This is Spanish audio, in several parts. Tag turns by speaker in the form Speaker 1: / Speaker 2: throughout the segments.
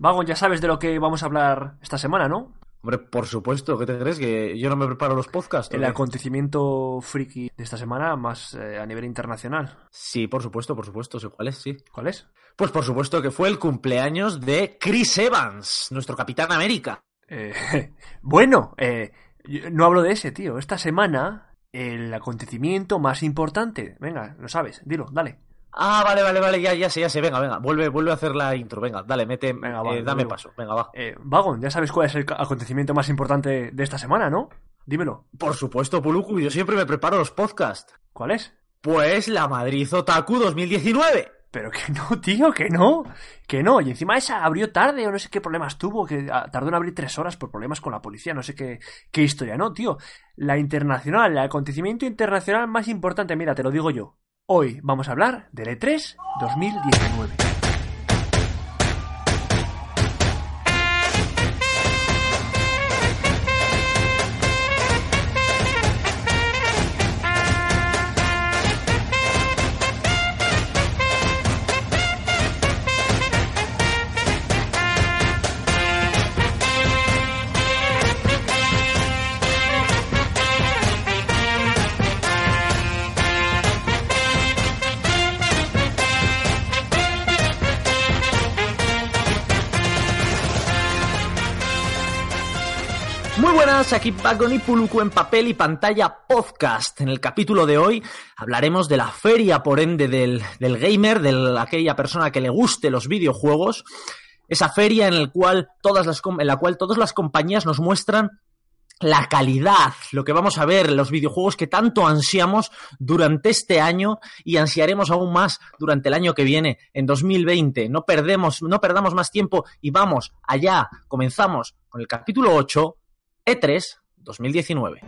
Speaker 1: Vago, ya sabes de lo que vamos a hablar esta semana, ¿no?
Speaker 2: Hombre, por supuesto, ¿qué te crees? ¿Que yo no me preparo los podcasts?
Speaker 1: El acontecimiento friki de esta semana, más eh, a nivel internacional.
Speaker 2: Sí, por supuesto, por supuesto, sé cuál es, sí.
Speaker 1: ¿Cuál es?
Speaker 2: Pues por supuesto que fue el cumpleaños de Chris Evans, nuestro Capitán América.
Speaker 1: Eh, bueno, eh, no hablo de ese, tío. Esta semana, el acontecimiento más importante. Venga, lo sabes, dilo, dale.
Speaker 2: Ah, vale, vale, vale, ya, ya sé, ya sé. Venga, venga, vuelve, vuelve a hacer la intro. Venga, dale, mete, venga, eh, dame paso. Venga, va.
Speaker 1: Eh, Vagon, ya sabes cuál es el acontecimiento más importante de esta semana, ¿no? Dímelo.
Speaker 2: Por supuesto, Puluku, yo siempre me preparo los podcasts.
Speaker 1: ¿Cuál es?
Speaker 2: Pues la Madrid Otaku 2019.
Speaker 1: Pero que no, tío, que no, que no. Y encima esa abrió tarde o no sé qué problemas tuvo, que ah, tardó en abrir tres horas por problemas con la policía, no sé qué, qué historia, ¿no, tío? La internacional, el acontecimiento internacional más importante, mira, te lo digo yo. Hoy vamos a hablar del E3 2019.
Speaker 2: Aquí Pagon y Puluku en papel y pantalla podcast. En el capítulo de hoy hablaremos de la feria, por ende, del, gamer, de aquella persona que le guste los videojuegos. Esa feria en, el cual todas las, en la cual todas las compañías nos muestran la calidad, lo que vamos a ver, los videojuegos que tanto ansiamos durante este año y ansiaremos aún más durante el año que viene, en 2020. No perdemos, no perdamos más tiempo y vamos allá. Comenzamos con el capítulo 8 E3 2019.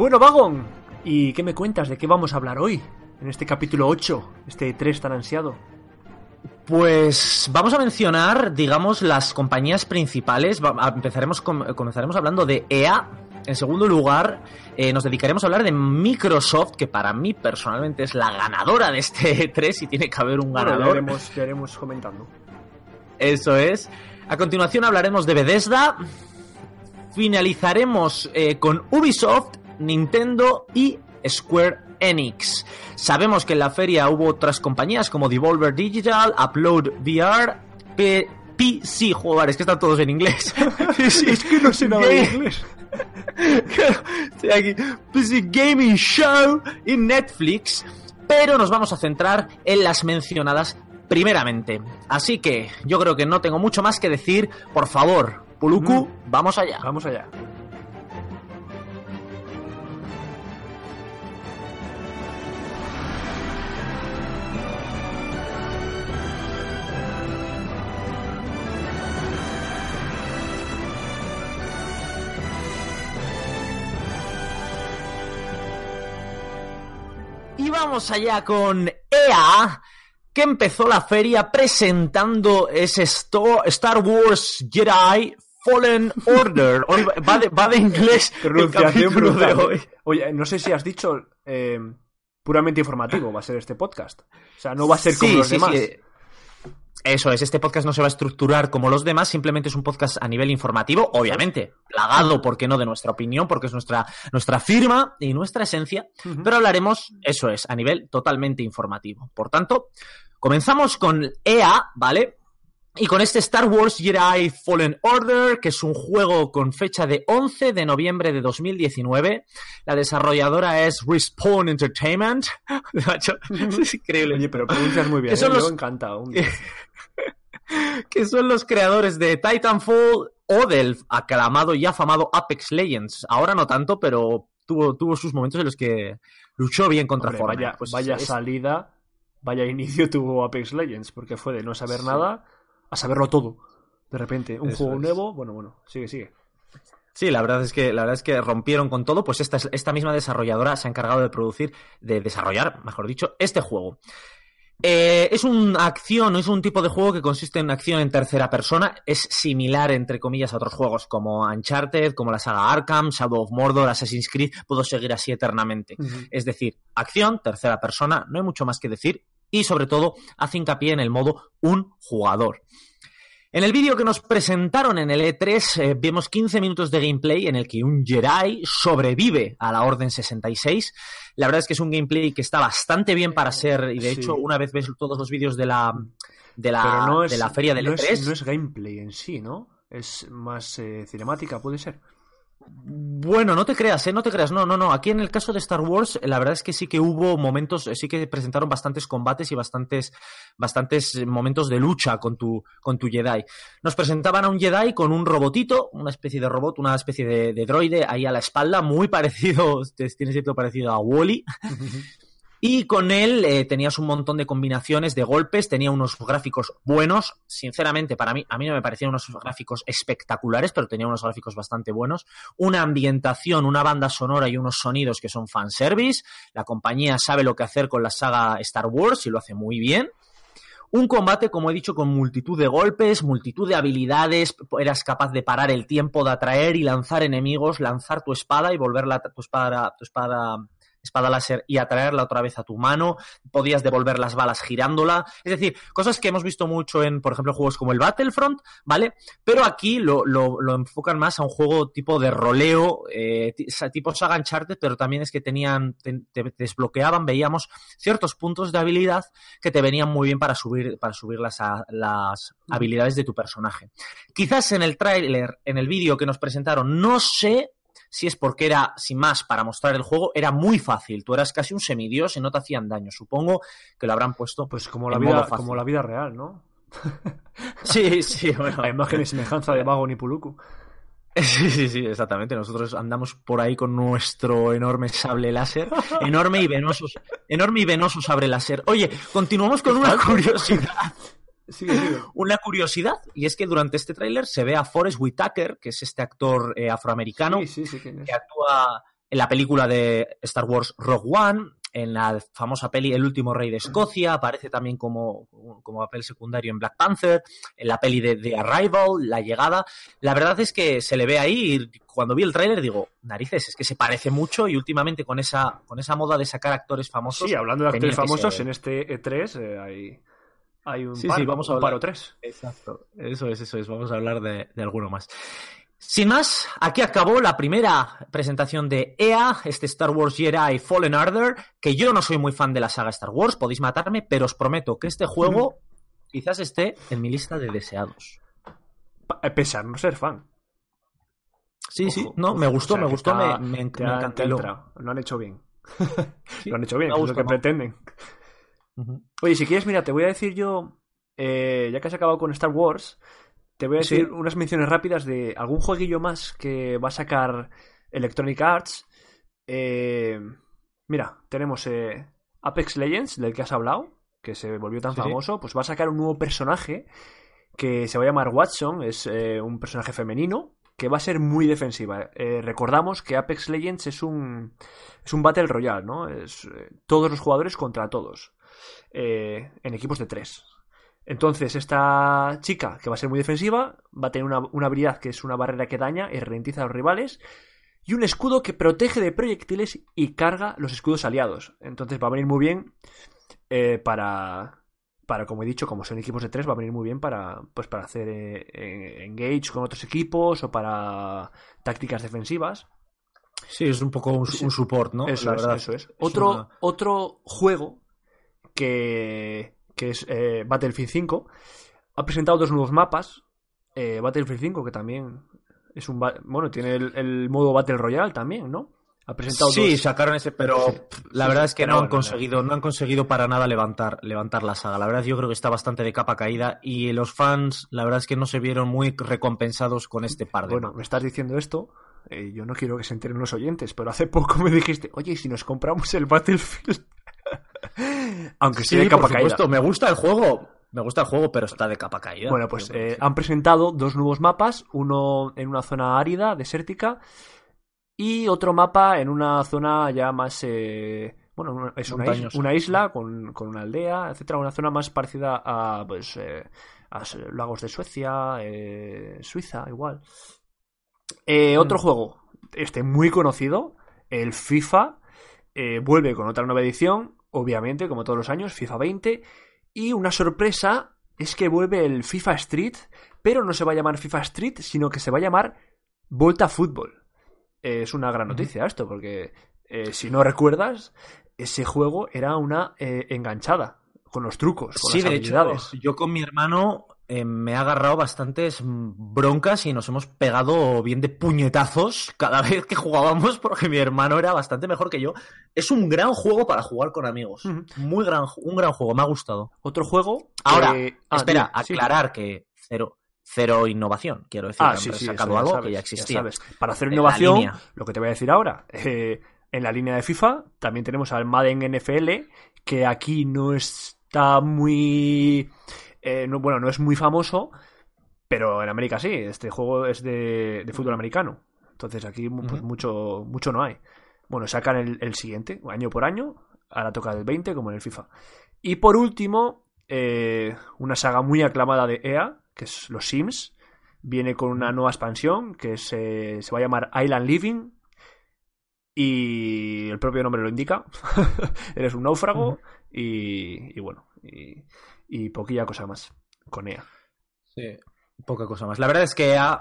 Speaker 1: Bueno, Vagón, ¿y qué me cuentas? ¿De qué vamos a hablar hoy? En este capítulo 8, este 3 tan ansiado?
Speaker 2: Pues vamos a mencionar, digamos, las compañías principales. Empezaremos, comenzaremos hablando de EA. En segundo lugar, eh, nos dedicaremos a hablar de Microsoft, que para mí personalmente es la ganadora de este 3 y tiene que haber un ganador.
Speaker 1: Bueno, ya, iremos, comentando.
Speaker 2: Eso es. A continuación hablaremos de Bethesda. Finalizaremos eh, con Ubisoft, Nintendo y Square Enix. Sabemos que en la feria hubo otras compañías como Devolver Digital, Upload VR, PC, joder, es que están todos en inglés.
Speaker 1: es que no sé nada de inglés.
Speaker 2: Estoy aquí. PC Gaming Show y Netflix. Pero nos vamos a centrar en las mencionadas primeramente. Así que yo creo que no tengo mucho más que decir. Por favor, Puluku, mm. vamos allá.
Speaker 1: Vamos allá.
Speaker 2: Vamos allá con EA, que empezó la feria presentando ese Star Wars Jedi Fallen Order. va, de, inglés.
Speaker 1: Pronunciación de hoy. Oye, no sé si has dicho eh, puramente informativo va a ser este podcast. O sea, no va a ser como los demás.
Speaker 2: Eso es, este podcast no se va a estructurar como los demás, simplemente es un podcast a nivel informativo, obviamente, plagado, ¿por qué no?, de nuestra opinión, porque es nuestra, nuestra firma y nuestra esencia, pero hablaremos, eso es, a nivel totalmente informativo. Por tanto, comenzamos con EA, ¿vale? Y con este Star Wars Jedi Fallen Order, que es un juego con fecha de 11 de noviembre de 2019. La desarrolladora es Respawn Entertainment.
Speaker 1: es increíble. Oye, pero pronuncias muy bien. Eso ¿eh? los... encantado.
Speaker 2: que son los creadores de Titanfall o del aclamado y afamado Apex Legends. Ahora no tanto, pero tuvo, tuvo sus momentos en los que luchó bien contra Fortnite.
Speaker 1: Vaya, pues vaya salida, vaya inicio tuvo Apex Legends, porque fue de no saber nada a saberlo todo. De repente, un juego nuevo, bueno, bueno, sigue, sigue.
Speaker 2: Sí, la verdad es que la verdad es que rompieron con todo, pues esta, esta misma desarrolladora se ha encargado de producir, de desarrollar, mejor dicho, este juego. Eh, es una acción, es un tipo de juego que consiste en acción en tercera persona. Es similar, entre comillas, a otros juegos como Uncharted, como la saga Arkham, Shadow of Mordor, Assassin's Creed. Puedo seguir así eternamente. Es decir, acción, tercera persona, no hay mucho más que decir. Y sobre todo, hace hincapié en el modo un jugador. En el vídeo que nos presentaron en el E3 eh, vemos 15 minutos de gameplay en el que un Jedi sobrevive a la Orden 66. La verdad es que es un gameplay que está bastante bien para ser, y de
Speaker 1: Sí.
Speaker 2: hecho, una vez ves todos los vídeos de la, de la,
Speaker 1: Pero no es,
Speaker 2: de la feria del
Speaker 1: no
Speaker 2: E3,
Speaker 1: es, no es gameplay en sí, ¿no? Es más eh, cinemática, puede ser.
Speaker 2: Bueno, no te creas, ¿eh? No te creas. No, no, no. Aquí en el caso de Star Wars, la verdad es que sí que hubo momentos, eh, sí que presentaron bastantes combates y bastantes, bastantes eh, momentos de lucha con tu, con tu Jedi. Nos presentaban a un Jedi con un robotito, una especie de robot, una especie de, de droide ahí a la espalda, muy parecido, tiene cierto parecido a Wally. Y con él eh, tenías un montón de combinaciones de golpes, tenía unos gráficos buenos. Sinceramente, para mí, a mí no me parecían unos gráficos espectaculares, pero tenía unos gráficos bastante buenos. Una ambientación, una banda sonora y unos sonidos que son fanservice. La compañía sabe lo que hacer con la saga Star Wars y lo hace muy bien. Un combate, como he dicho, con multitud de golpes, multitud de habilidades. Eras capaz de parar el tiempo, de atraer y lanzar enemigos, lanzar tu espada y volverla tu espada, tu espada espada láser y atraerla otra vez a tu mano, podías devolver las balas girándola, es decir, cosas que hemos visto mucho en, por ejemplo, juegos como el Battlefront, ¿vale? Pero aquí lo, lo, enfocan más a un juego tipo de roleo, eh, tipo saga Uncharted, pero también es que tenían, te, te, desbloqueaban, veíamos ciertos puntos de habilidad que te venían muy bien para subir, para subir las, a, las habilidades de tu personaje. Quizás en el tráiler, en el vídeo que nos presentaron, no sé si es porque era, sin más, para mostrar el juego, era muy fácil. Tú eras casi un semidios y no te hacían daño. Supongo que lo habrán puesto.
Speaker 1: Pues como la, vida, como la vida real, ¿no?
Speaker 2: sí, sí, bueno.
Speaker 1: La imagen y semejanza de Vago Nipuluku.
Speaker 2: Sí, sí, sí, exactamente. Nosotros andamos por ahí con nuestro enorme sable láser, enorme y venoso, enorme y venoso sable láser. Oye, continuamos con una curiosidad.
Speaker 1: Sigue, sigue.
Speaker 2: Una curiosidad, y es que durante este tráiler se ve a Forrest Whitaker, que es este actor eh, afroamericano,
Speaker 1: sí, sí, ¿quién es?
Speaker 2: que actúa en la película de Star Wars Rogue One, en la famosa peli El último rey de Escocia, aparece también como, como papel secundario en Black Panther, en la peli de The Arrival, La llegada. La verdad es que se le ve ahí y cuando vi el tráiler digo, narices, es que se parece mucho y últimamente con esa, con esa moda de sacar actores famosos.
Speaker 1: Sí, hablando de actores famosos, en este E3 eh, hay hay un,
Speaker 2: sí,
Speaker 1: par,
Speaker 2: sí, vamos a
Speaker 1: un
Speaker 2: hablar.
Speaker 1: par o tres.
Speaker 2: Exacto, eso es, eso es. Vamos a hablar de, de, alguno más. Sin más, aquí acabó la primera presentación de EA, este Star Wars Jedi Fallen Order, que yo no soy muy fan de la saga Star Wars, podéis matarme, pero os prometo que este juego mm. quizás esté en mi lista de deseados.
Speaker 1: Pese a no ser fan.
Speaker 2: Sí, ojo, sí, no, me gustó, o sea, me gustó,
Speaker 1: está,
Speaker 2: me, me,
Speaker 1: te
Speaker 2: me
Speaker 1: encantó. Lo han hecho bien. sí, lo han hecho bien, es lo que pretenden. Uh -huh. Oye, si quieres, mira, te voy a decir yo, eh, ya que has acabado con Star Wars, te voy a decir sí. unas menciones rápidas de algún jueguillo más que va a sacar Electronic Arts. Eh, mira, tenemos eh, Apex Legends, del que has hablado, que se volvió tan
Speaker 2: sí.
Speaker 1: famoso, pues va a sacar un nuevo personaje que se va a llamar Watson, es eh, un personaje femenino que va a ser muy defensiva. Eh, recordamos que Apex Legends es un es un Battle Royale, ¿no? Es eh, todos los jugadores contra todos. Eh, en equipos de tres. Entonces, esta chica, que va a ser muy defensiva, va a tener una, una, habilidad que es una barrera que daña y ralentiza a los rivales, y un escudo que protege de proyectiles y carga los escudos aliados. Entonces, va a venir muy bien eh, para, para, como he dicho, como son equipos de tres, va a venir muy bien para, pues, para hacer eh, engage con otros equipos o para tácticas defensivas.
Speaker 2: Sí, es un poco un, un support, ¿no?
Speaker 1: Eso, es, eso es. Otro, una... otro juego que, que es eh, Battlefield 5, ha presentado dos nuevos mapas. Eh, Battlefield 5, que también es un. Bueno, tiene el, el, modo Battle Royale también, ¿no? Ha presentado
Speaker 2: sí,
Speaker 1: dos...
Speaker 2: sacaron ese, pero sí, la sí, verdad es que no han conseguido, no han conseguido para nada levantar, levantar la saga. La verdad yo creo que está bastante de capa caída y los fans, la verdad es que no se vieron muy recompensados con este par de.
Speaker 1: Bueno, me estás diciendo esto. Eh, yo no quiero que se enteren los oyentes, pero hace poco me dijiste, oye, ¿y si nos compramos el Battlefield? Aunque
Speaker 2: sí,
Speaker 1: de capa
Speaker 2: por supuesto,
Speaker 1: caída.
Speaker 2: me gusta el juego. Me gusta el juego, pero está de capa caída.
Speaker 1: Bueno, pues eh, han presentado dos nuevos mapas, uno en una zona árida, desértica, y otro mapa en una zona ya más... Eh, bueno, es una, isla, una isla con, con, una aldea, etcétera, una zona más parecida a, pues, eh, a lagos de Suecia, Suiza, igual. Eh, otro mm. juego, este muy conocido, el FIFA, vuelve con otra nueva edición, obviamente, como todos los años, FIFA 20, y una sorpresa es que vuelve el FIFA Street, pero no se va a llamar FIFA Street, sino que se va a llamar Volta Fútbol. es una gran noticia esto, porque si no recuerdas, ese juego era una enganchada con los trucos. Con
Speaker 2: sí, de hecho, yo con mi hermano eh, me ha agarrado bastantes broncas y nos hemos pegado bien de puñetazos cada vez que jugábamos porque mi hermano era bastante mejor que yo. Es un gran juego para jugar con amigos. Muy gran, un gran juego, me ha gustado.
Speaker 1: Otro juego.
Speaker 2: Ahora, ah, espera, aclarar que cero, cero innovación. Quiero decir, ah, que sacado algo que ya existía.
Speaker 1: Para hacer innovación, lo que te voy a decir ahora. Eh, en la línea de FIFA también tenemos al Madden NFL, que aquí no es está muy... Eh, bueno, no es muy famoso, pero en América sí. Este juego es de, fútbol americano. Entonces aquí pues, mucho, mucho no hay. Bueno, sacan el, siguiente, año por año. Ahora toca el 20, como en el FIFA. Y por último, eh, una saga muy aclamada de EA, que es Los Sims. Viene con una nueva expansión que se, se va a llamar Island Living. Y el propio nombre lo indica. Eres un náufrago y, bueno, y, poquilla cosa más con EA.
Speaker 2: Sí, poca cosa más. La verdad es que EA,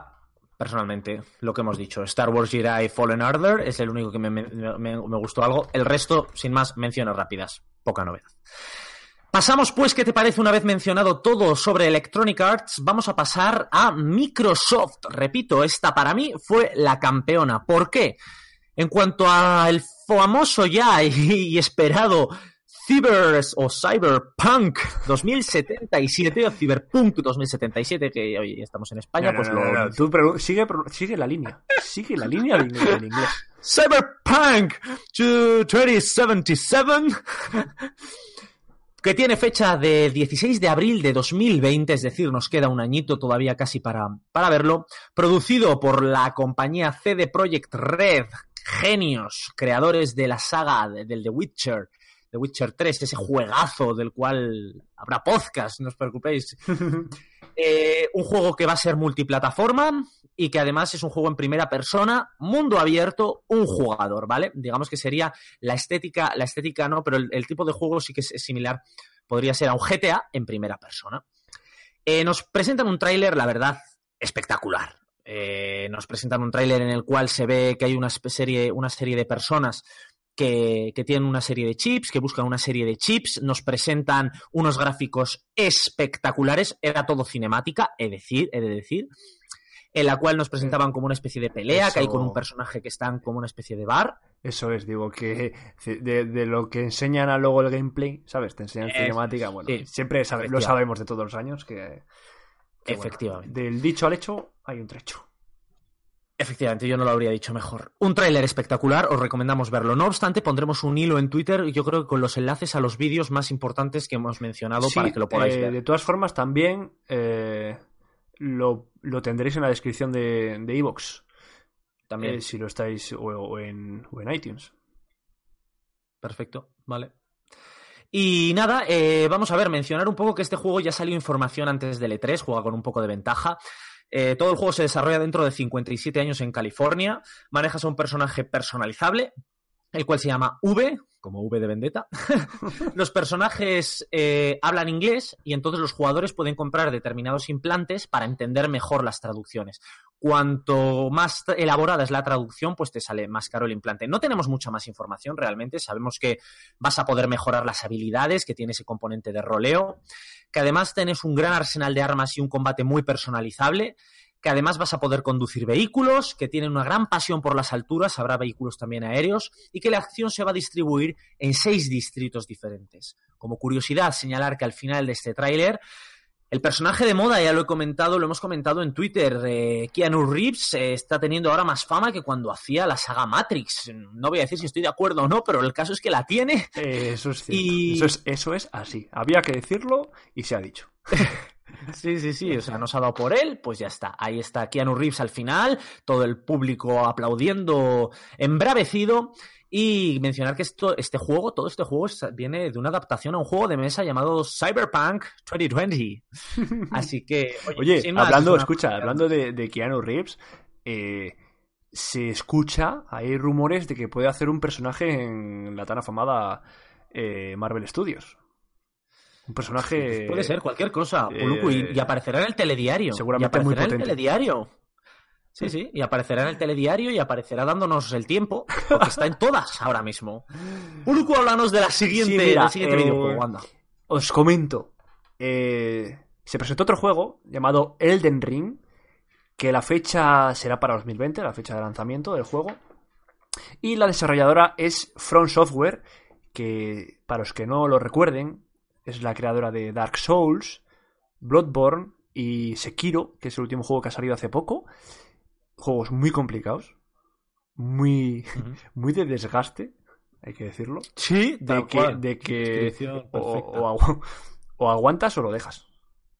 Speaker 2: personalmente, lo que hemos dicho, Star Wars Jedi Fallen Order es el único que me, me gustó algo. El resto, sin más, menciones rápidas. Poca novedad. Pasamos pues, ¿qué te parece una vez mencionado todo sobre Electronic Arts? Vamos a pasar a Microsoft. Repito, esta para mí fue la campeona. ¿Por qué? En cuanto al famoso ya y esperado Cyber o Cyberpunk 2077 o Cyberpunk 2077, que hoy estamos en España, pues lo...
Speaker 1: Tú sigue, sigue la línea, sigue la línea en inglés.
Speaker 2: Cyberpunk 2077 que tiene fecha de 16 de abril de 2020, es decir, nos queda un añito todavía casi para, para verlo, producido por la compañía CD Projekt Red, genios, creadores de la saga del The Witcher, The Witcher 3, ese juegazo del cual habrá podcast, no os preocupéis. Eh, un juego que va a ser multiplataforma y que además es un juego en primera persona, mundo abierto, un jugador, ¿vale? Digamos que sería la estética, la estética no, pero el, tipo de juego sí que es, similar, podría ser a un GTA en primera persona. Eh, nos presentan un tráiler, la verdad, espectacular. Eh, nos presentan un tráiler en el cual se ve que hay una serie, una serie de personas que, tienen una serie de chips, que buscan una serie de chips, nos presentan unos gráficos espectaculares, era todo cinemática, he, decir, he de decir, en la cual nos presentaban como una especie de pelea, que hay con un personaje que están como una especie de bar.
Speaker 1: Eso es, digo, que de, lo que enseñan a luego el gameplay, ¿sabes? Te enseñan cinemática, bueno, siempre lo sabemos de todos los años que...
Speaker 2: Efectivamente.
Speaker 1: del dicho al hecho hay un trecho.
Speaker 2: Efectivamente, yo no lo habría dicho mejor. Un tráiler espectacular, os recomendamos verlo. No obstante, pondremos un hilo en Twitter, yo creo que con los enlaces a los vídeos más importantes que hemos mencionado para que lo podáis
Speaker 1: eh,
Speaker 2: ver.
Speaker 1: De todas formas, también eh, lo, tendréis en la descripción de Evox. también. Eh, si lo estáis o, en, iTunes.
Speaker 2: Perfecto, vale. Y nada, vamos a ver, mencionar un poco que este juego ya salió información antes del E3, juega con un poco de ventaja. Eh, todo el juego se desarrolla dentro de 57 años en California. Manejas a un personaje personalizable, el cual se llama V, como V de Vendetta. los personajes eh, hablan inglés y entonces los jugadores pueden comprar determinados implantes para entender mejor las traducciones. Cuanto más elaborada es la traducción, pues te sale más caro el implante. No tenemos mucha más información realmente. Sabemos que vas a poder mejorar las habilidades, que tiene ese componente de roleo que además tenés un gran arsenal de armas y un combate muy personalizable, que además vas a poder conducir vehículos, que tienen una gran pasión por las alturas, habrá vehículos también aéreos, y que la acción se va a distribuir en seis distritos diferentes. Como curiosidad, señalar que al final de este tráiler El personaje de moda, ya lo he comentado, lo hemos comentado en Twitter. Eh, Keanu Reeves eh, está teniendo ahora más fama que cuando hacía la saga Matrix. No voy a decir si estoy de acuerdo o no, pero el caso es que la tiene.
Speaker 1: eso es cierto. Eso, es, eso es así. Había que decirlo y se ha dicho.
Speaker 2: Sí, sí, sí, o sea, nos ha dado por él, pues ya está. Ahí está Keanu Reeves al final, todo el público aplaudiendo embravecido. Y mencionar que esto, este juego, todo este juego viene de una adaptación a un juego de mesa llamado Cyberpunk 2020. Así que,
Speaker 1: oye, hablando, escucha, hablando de, Keanu Reeves, eh, se escucha, hay rumores de que puede hacer un personaje en la tan afamada eh, Marvel Studios. Un personaje.
Speaker 2: puede ser cualquier cosa. y, eh, aparecerá en el telediario.
Speaker 1: Seguramente
Speaker 2: y
Speaker 1: aparecerá
Speaker 2: en el telediario. Sí, sí, y aparecerá en el telediario y aparecerá dándonos el tiempo, porque está en todas ahora mismo. Uluku, háblanos de la siguiente, siguiente eh, videojuego,
Speaker 1: Os comento. Eh, se presentó otro juego llamado Elden Ring, que la fecha será para 2020, la fecha de lanzamiento del juego. Y la desarrolladora es From Software, que para los que no lo recuerden, es la creadora de Dark Souls, Bloodborne y Sekiro, que es el último juego que ha salido hace poco. Juegos muy complicados, muy, muy de desgaste, hay que decirlo.
Speaker 2: Sí,
Speaker 1: de que, de que o, aguantas o lo dejas,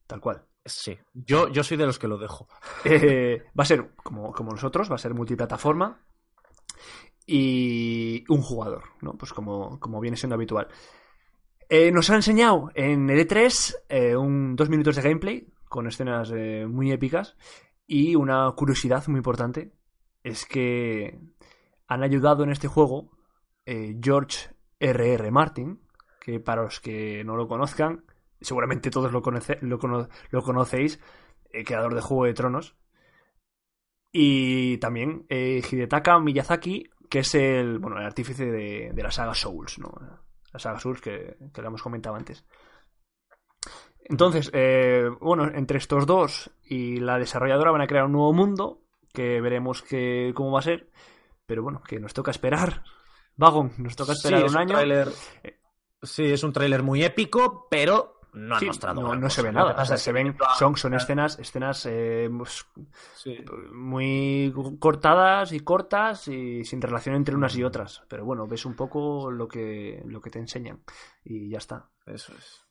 Speaker 1: tal cual.
Speaker 2: Sí, yo, yo soy de los que lo dejo.
Speaker 1: Eh, va a ser como, como nosotros, va a ser multiplataforma y un jugador, ¿no? Pues como, como viene siendo habitual. Eh, nos ha enseñado en el E3 eh, un, dos minutos de gameplay con escenas eh, muy épicas y una curiosidad muy importante es que han ayudado en este juego George R.R. Martin, que para los que no lo conozcan, seguramente todos lo, lo, conocéis, creador de Juego de Tronos, y también Hidetaka Miyazaki, que es el, bueno, el artífice de, de la saga Souls, ¿no? La saga Souls que, que lo hemos comentado antes. Entonces, eh, bueno, entre estos dos y la desarrolladora van a crear un nuevo mundo que veremos que, cómo va a ser. Pero bueno, que nos toca esperar. Vagon, nos toca esperar un, año.
Speaker 2: sí, es un tráiler muy épico, pero no han mostrado
Speaker 1: no, se ve nada. se ven, son, son escenas, escenas eh, pues, muy cortadas y cortas y sin relación entre unas y otras. Pero bueno, ves un poco lo que, lo que te enseñan y ya está.
Speaker 2: Eso es.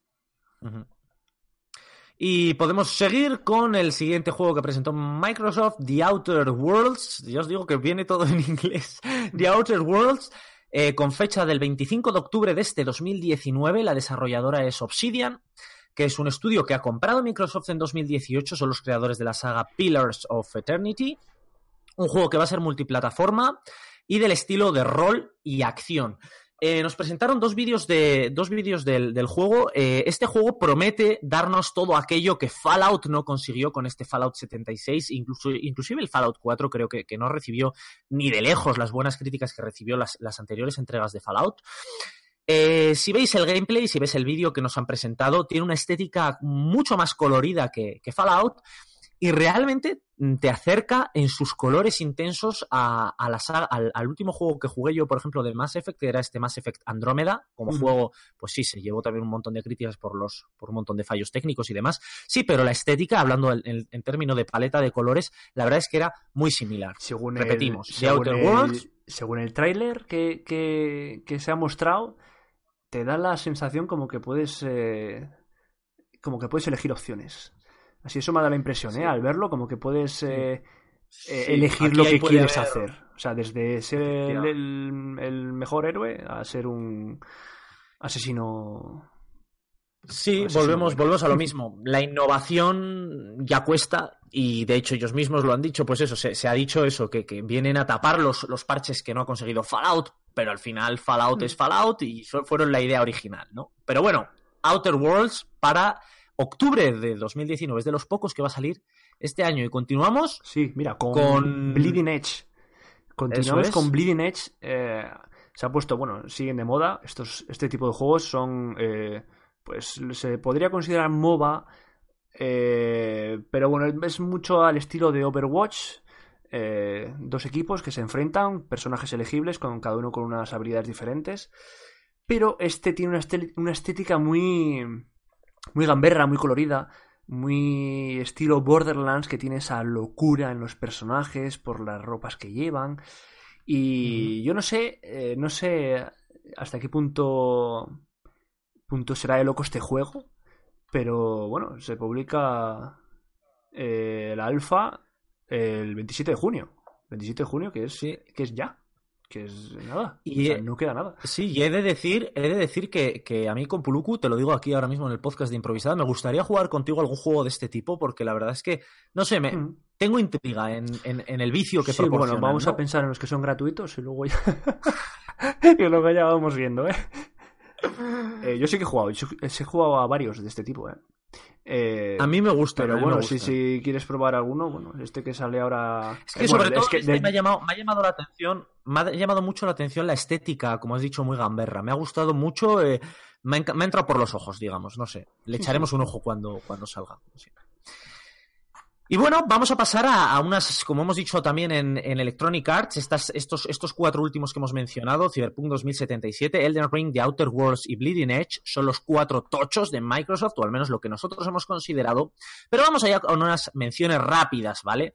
Speaker 2: Y podemos seguir con el siguiente juego que presentó Microsoft, The Outer Worlds. Ya os digo que viene todo en inglés. The Outer Worlds. Eh, con fecha del 25 de octubre de este 2019, la desarrolladora es Obsidian, que es un estudio que ha comprado Microsoft en 2018, son los creadores de la saga Pillars of Eternity, un juego que va a ser multiplataforma y del estilo de rol y acción. Eh, nos presentaron dos vídeos de dos vídeos del, juego. Eh, este juego promete darnos todo aquello que Fallout no consiguió con este Fallout 76, incluso, inclusive el Fallout 4 creo que, no recibió ni de lejos las buenas críticas que recibió las, anteriores entregas de Fallout. Eh, si veis el gameplay, si ves el vídeo que nos han presentado, tiene una estética mucho más colorida que, que Fallout y realmente mm, te acerca en sus colores intensos a, la saga, al, último juego que jugué yo, por ejemplo, de Mass Effect, que era este Mass Effect Andrómeda. Como juego, pues sí, se llevó también un montón de críticas por los, por un montón de fallos técnicos y demás. Sí, pero la estética, hablando en, términos de paleta de colores, la verdad es que era muy similar.
Speaker 1: Según
Speaker 2: Repetimos,
Speaker 1: el, según Outer Worlds. Según el tráiler que, que, se ha mostrado, te da la sensación como que puedes. Eh, como que puedes elegir opciones. Así eso me da la impresión, ¿eh? Al verlo, como que puedes eh, eh, elegir lo que quieres hacer. O sea, desde ser el, mejor héroe a ser un asesino.
Speaker 2: Sí, volvemos, volvemos a lo mismo. La innovación ya cuesta y de hecho ellos mismos lo han dicho, pues eso, se, ha dicho eso, que, vienen a tapar los, los, parches que no ha conseguido Fallout, pero al final Fallout es Fallout y fueron la idea original, ¿no? Pero bueno, Outer Worlds para octubre de 2019. Es de los pocos que va a salir este año. Y continuamos.
Speaker 1: Sí, mira, con, Bleeding Edge. Continuamos con Bleeding Edge. Eh, se ha puesto, bueno, siguen de moda. Estos, este tipo de juegos son. Eh, pues se podría considerar MOBA. Eh, pero bueno, es mucho al estilo de Overwatch. dos equipos que se enfrentan, personajes elegibles, con cada uno con unas habilidades diferentes. Pero este tiene una estética muy muy gamberra, muy colorida, muy estilo Borderlands, que tiene esa locura en los personajes por las ropas que llevan. Y yo no sé, eh, no sé hasta qué punto, punto será de loco este juego, pero bueno, se publica eh, la alfa el 27 de junio. 27 de junio, que es, que es ya que es nada. Y no queda nada.
Speaker 2: Sí, y he de decir, he de decir que, que, a mí con Puluku, te lo digo aquí ahora mismo en el podcast de improvisada, me gustaría jugar contigo algún juego de este tipo, porque la verdad es que, no sé, me, mm. tengo intriga en, en, el vicio que sí, Bueno,
Speaker 1: vamos a pensar en los que son gratuitos y luego ya. y luego ya vamos viendo, ¿eh? ¿eh? yo sí que he jugado, he jugado a varios de este tipo, ¿eh?
Speaker 2: Eh, a mí me gusta.
Speaker 1: Pero bueno, Si, quieres probar alguno, bueno, este que sale ahora.
Speaker 2: Es que sobre todo este me, ha llamado, me ha llamado la atención, me ha llamado mucho la atención la estética, como has dicho, muy gamberra. Me ha gustado mucho, eh, me, ha, entrado por los ojos, digamos, no sé. Le echaremos un ojo cuando, cuando salga. Y bueno, vamos a pasar a, unas, como hemos dicho también en, Electronic Arts, estas, estos, estos cuatro últimos que hemos mencionado, Cyberpunk 2077, Elden Ring, The Outer Worlds y Bleeding Edge, son los cuatro tochos de Microsoft, o al menos lo que nosotros hemos considerado. Pero vamos allá con unas menciones rápidas, ¿vale?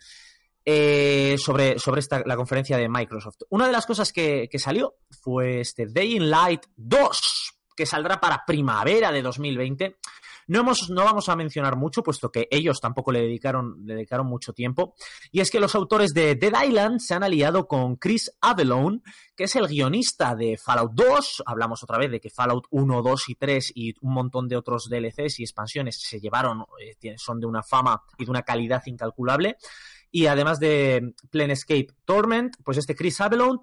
Speaker 2: Eh, sobre, sobre esta, la conferencia de Microsoft. Una de las cosas que, que salió fue este Day in Light 2, que saldrá para primavera de 2020. No, hemos, no vamos a mencionar mucho, puesto que ellos tampoco le dedicaron, dedicaron mucho tiempo. Y es que los autores de Dead Island se han aliado con Chris Adelone, que es el guionista de Fallout 2. Hablamos otra vez de que Fallout 1, 2 y 3 y un montón de otros DLCs y expansiones se llevaron, eh, son de una fama y de una calidad incalculable. Y además de Planescape Torment, pues este Chris Adelone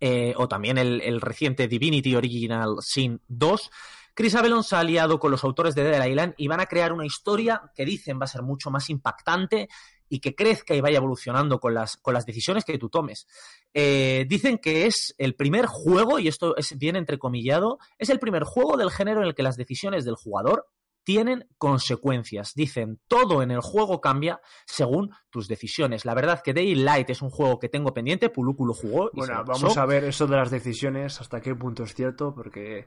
Speaker 2: eh, o también el, el, reciente Divinity Original Sin 2, Chris Avalon se ha aliado con los autores de Dead Island y van a crear una historia que dicen va a ser mucho más impactante y que crezca y vaya evolucionando con las, con las decisiones que tú tomes. Eh, dicen que es el primer juego, y esto es bien entrecomillado, es el primer juego del género en el que las decisiones del jugador tienen consecuencias. Dicen, todo en el juego cambia según tus decisiones. La verdad que Daylight es un juego que tengo pendiente, Pulúculo jugó.
Speaker 1: bueno, vamos a ver eso de las decisiones, hasta qué punto es cierto, porque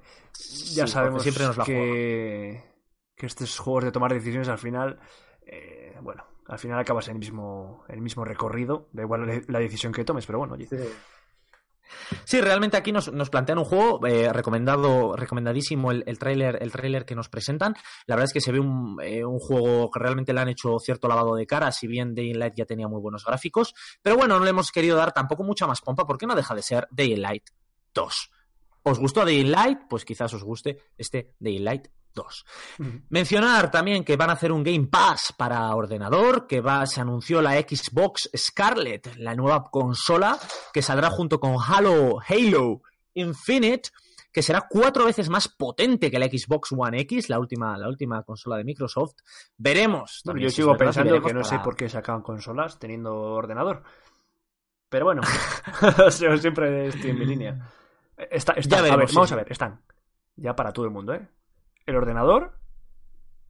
Speaker 1: ya sabemos siempre nos que, que estos juegos de tomar decisiones al final, eh, bueno, al final acabas en el mismo, el mismo recorrido, da igual la decisión que tomes, pero bueno, oye.
Speaker 2: Sí, realmente aquí nos, plantean un juego eh, recomendado, recomendadísimo el, tráiler el que nos presentan. La verdad es que se ve un, eh, un, juego que realmente le han hecho cierto lavado de cara, si bien Day Light ya tenía muy buenos gráficos. Pero bueno, no le hemos querido dar tampoco mucha más pompa porque no deja de ser Day Light 2. ¿Os gustó Day Light? Pues quizás os guste este Day Light 2. Mencionar también que van a hacer un Game Pass para ordenador, que va, se anunció la Xbox Scarlet, la nueva consola que saldrá junto con Halo, Halo Infinite, que será cuatro veces más potente que la Xbox One X, la última, la última consola de Microsoft. Veremos.
Speaker 1: yo sigo pensando que no sé por qué sacan consolas teniendo ordenador. Pero bueno, siempre estoy en mi línea. Está, vamos a ver, están. Ya para todo el mundo, ¿eh? El ordenador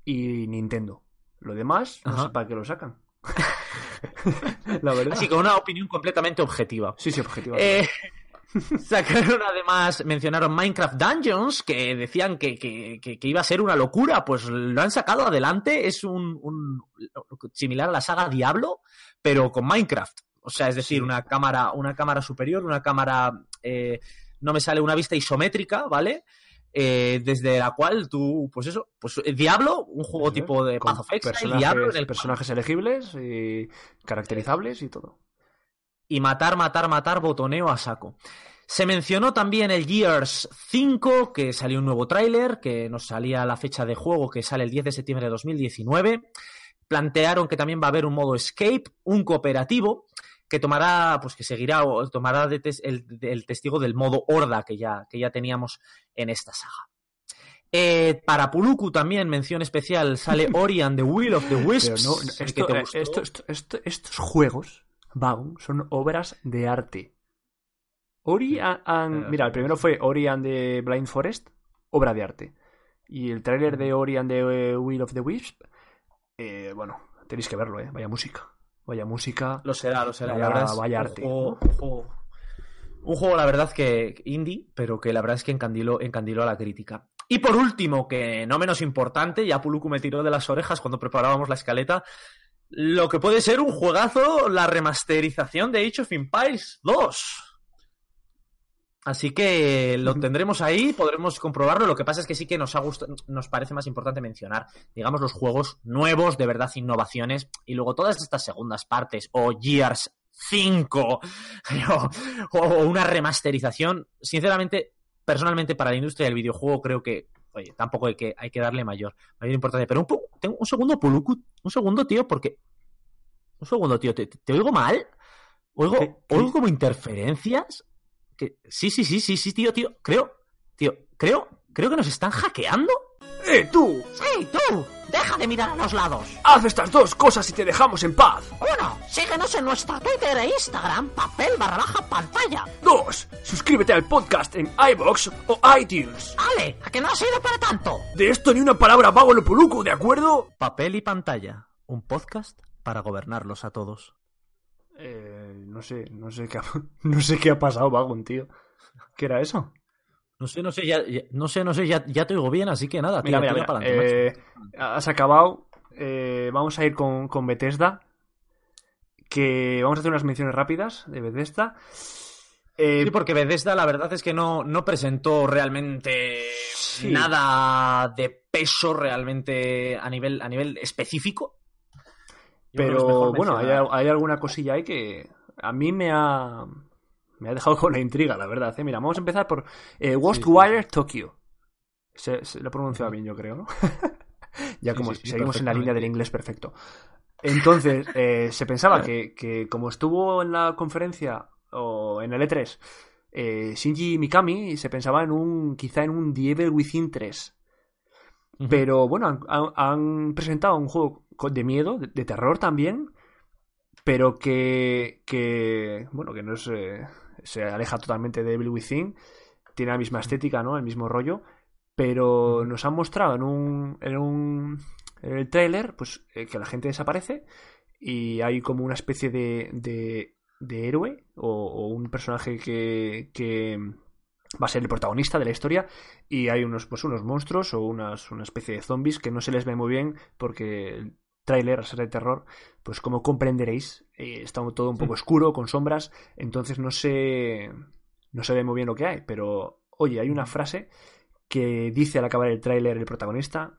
Speaker 1: y Nintendo. Lo demás, no sé para qué lo sacan.
Speaker 2: la verdad. Así con una opinión completamente objetiva.
Speaker 1: Sí, sí, objetiva.
Speaker 2: Eh, sacaron además, mencionaron Minecraft Dungeons, que decían que, que, iba a ser una locura. Pues lo han sacado adelante. Es un, un, similar a la saga Diablo, pero con Minecraft. O sea, es decir, una cámara, una cámara superior, una cámara. Eh, no me sale una vista isométrica, ¿vale? Eh, desde la cual tú, pues eso, pues eh, Diablo, un juego tipo de Path of
Speaker 1: Exile, Diablo en el personajes elegibles y caracterizables y todo.
Speaker 2: Y matar, matar, matar, botoneo a saco. Se mencionó también el Gears 5, que salió un nuevo tráiler, que nos salía la fecha de juego, que sale el 10 de septiembre de 2019. Plantearon que también va a haber un modo escape, un cooperativo, que tomará, pues que seguirá o tomará el, testigo del modo horda que ya, que ya teníamos en esta saga. Eh, para Puluku también, mención especial, sale Ori and the Will of the Wisps.
Speaker 1: Eh, estos juegos, Baum, son obras de arte. Ori and, Mira, el primero fue Ori and the Blind Forest, obra de arte. Y el tráiler de Ori and the Will of the Wisps, eh, bueno, tenéis que verlo, ¿eh? Vaya música. Vaya música.
Speaker 2: Lo será, lo será.
Speaker 1: Vaya, la verdad vaya arte.
Speaker 2: Un juego, la verdad, que indie, pero que la verdad es que encandiló, encandiló a la crítica. Y por último, que no menos importante, ya Puluku me tiró de las orejas cuando preparábamos la escaleta, lo que puede ser un juegazo, la remasterización de Age of Empires 2. Así que lo tendremos ahí, podremos comprobarlo. Lo que pasa es que sí que nos ha gustado, nos parece más importante mencionar, digamos, los juegos nuevos, de verdad, innovaciones, y luego todas estas segundas partes, o Gears 5, o, o una remasterización. Sinceramente, personalmente, para la industria del videojuego, creo que, oye, tampoco hay que, hay que darle mayor, mayor importancia. Pero un, tengo un segundo, Puluku, un segundo, tío, porque. Un segundo, tío, ¿te, te oigo mal? ¿Oigo,
Speaker 1: ¿Qué- qué?
Speaker 2: ¿Oigo como interferencias? Que, sí, sí, sí, sí, sí, tío, tío. Creo, tío, creo, creo que nos están hackeando.
Speaker 1: ¡Eh, tú!
Speaker 3: ¡Sí, tú! ¡Deja de mirar a los lados!
Speaker 1: Haz estas dos cosas y te dejamos en paz.
Speaker 3: Uno, síguenos en nuestra Twitter e Instagram, papel barra baja pantalla.
Speaker 1: Dos, suscríbete al podcast en iBox o iTunes.
Speaker 3: Ale, ¿a que no ha sido para tanto?
Speaker 1: De esto ni una palabra vago lo puluco, ¿de acuerdo?
Speaker 2: Papel y pantalla, un podcast para gobernarlos a todos.
Speaker 1: Eh, no sé, no sé qué ha, no sé qué ha pasado, Vagon, tío. ¿Qué era eso?
Speaker 2: No sé, no sé, ya, ya- no sé, no sé, ya, ya te oigo bien, así que nada,
Speaker 1: Mira,
Speaker 2: tira,
Speaker 1: mira,
Speaker 2: tira
Speaker 1: mira.
Speaker 2: para adelante,
Speaker 1: eh, has acabado. Eh, vamos a ir con, con Bethesda. Que vamos a hacer unas menciones rápidas de Bethesda. Eh,
Speaker 2: Sí, porque Bethesda la verdad es que no, no presentó realmente
Speaker 1: Sí.
Speaker 2: nada de peso realmente a nivel, a nivel específico. Yo creo que es
Speaker 1: pero bueno, hay, alguna cosilla ahí que a mí me ha, me ha dejado con la intriga, la verdad. ¿eh? Mira, vamos a empezar por eh, Ghostwire Tokyo. Se, se lo he pronunciado bien, yo creo, ¿no? ya como
Speaker 2: sí,
Speaker 1: seguimos en la línea del inglés perfecto. Entonces, eh, se pensaba que, que como estuvo en la conferencia o en el E3 eh, Shinji Mikami, se pensaba en un quizá en un The Evil Within 3.
Speaker 2: Ujú.
Speaker 1: Pero bueno, han, han- presentado un juego de miedo, de, de terror también, pero que, que bueno, que no es, eh, se aleja totalmente de Evil Within, tiene la misma estética, ¿no? El mismo rollo, pero nos han mostrado en un, en un en el tráiler, pues eh, que la gente desaparece y hay como una especie de, de, de héroe o, o un personaje que, que va a ser el protagonista de la historia y hay unos pues unos monstruos o unas, una especie de zombies que no se les ve muy bien porque ser de terror pues como comprenderéis eh, está todo un poco oscuro con sombras entonces no se no se ve muy bien lo que hay pero oye hay una frase que dice al acabar el tráiler el protagonista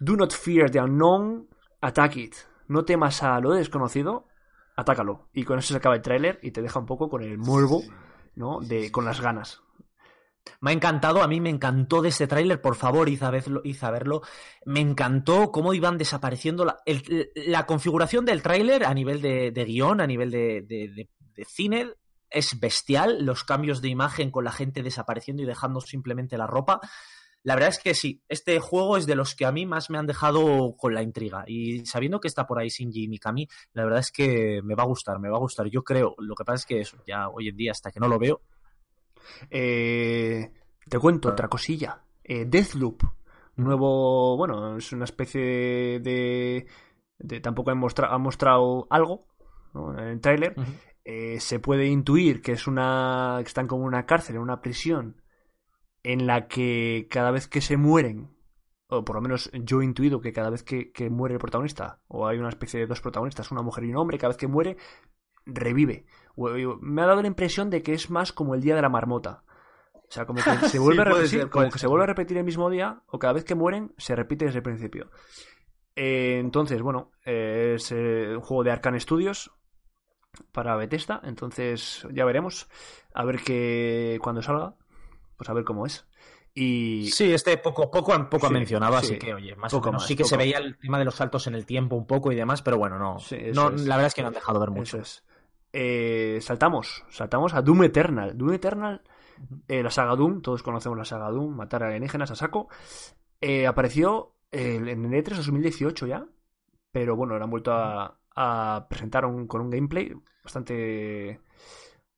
Speaker 1: Do not fear the unknown, attack it. No temas a lo desconocido, atácalo. Y con eso se acaba el tráiler y te deja un poco con el morbo, ¿no? De, con las ganas.
Speaker 2: Me ha encantado, a mí me encantó de este tráiler, por favor, id a, verlo, a verlo. Me encantó cómo iban desapareciendo la, configuración del tráiler a nivel de, de guion, a nivel de, cine. Es bestial, los cambios de imagen con la gente desapareciendo y dejando simplemente la ropa. La verdad es que sí, este juego es de los que a mí más me han dejado con la intriga. Y sabiendo que está por ahí Shinji Mikami, la verdad es que me va a gustar, me va a gustar. Yo creo, lo que pasa es que eso, ya hoy en día, hasta que no lo veo,
Speaker 1: Eh, te cuento otra cosilla. Eh, Deathloop. Nuevo, bueno, es una especie de... de tampoco han, han mostrado algo ¿no? en el tráiler. eh, se puede intuir que es una que están como en una cárcel, en una prisión, en la que cada vez que se mueren, o por lo menos yo he intuido que cada vez que, que muere el protagonista, o hay una especie de dos protagonistas, una mujer y un hombre, cada vez que muere, revive. Me ha dado la impresión de que es más como el día de la marmota. O sea, como que se vuelve, a, repetir,
Speaker 2: ser,
Speaker 1: como que se vuelve a repetir el mismo día, o cada vez que mueren, se repite desde el principio. Eh, entonces, bueno, eh, es eh, un juego de Arcane Studios para Bethesda. Entonces, ya veremos. A ver que cuando salga, pues a ver cómo es. Y
Speaker 2: Sí, este poco, poco, poco ha
Speaker 1: Sí,
Speaker 2: mencionado,
Speaker 1: sí.
Speaker 2: así que, oye, más
Speaker 1: Poco
Speaker 2: o menos
Speaker 1: más,
Speaker 2: sí que se veía el tema de los saltos en el tiempo un poco y demás, pero bueno, no.
Speaker 1: Sí,
Speaker 2: no
Speaker 1: es.
Speaker 2: La verdad es que no han dejado ver mucho.
Speaker 1: eso es. Eh, saltamos, saltamos a Doom Eternal. Doom Eternal, eh, la saga Doom, todos conocemos la saga Doom, matar alienígenas a saco. Eh, apareció en el E3 2018 ya, pero bueno, lo han vuelto a, a presentar un- con un gameplay bastante,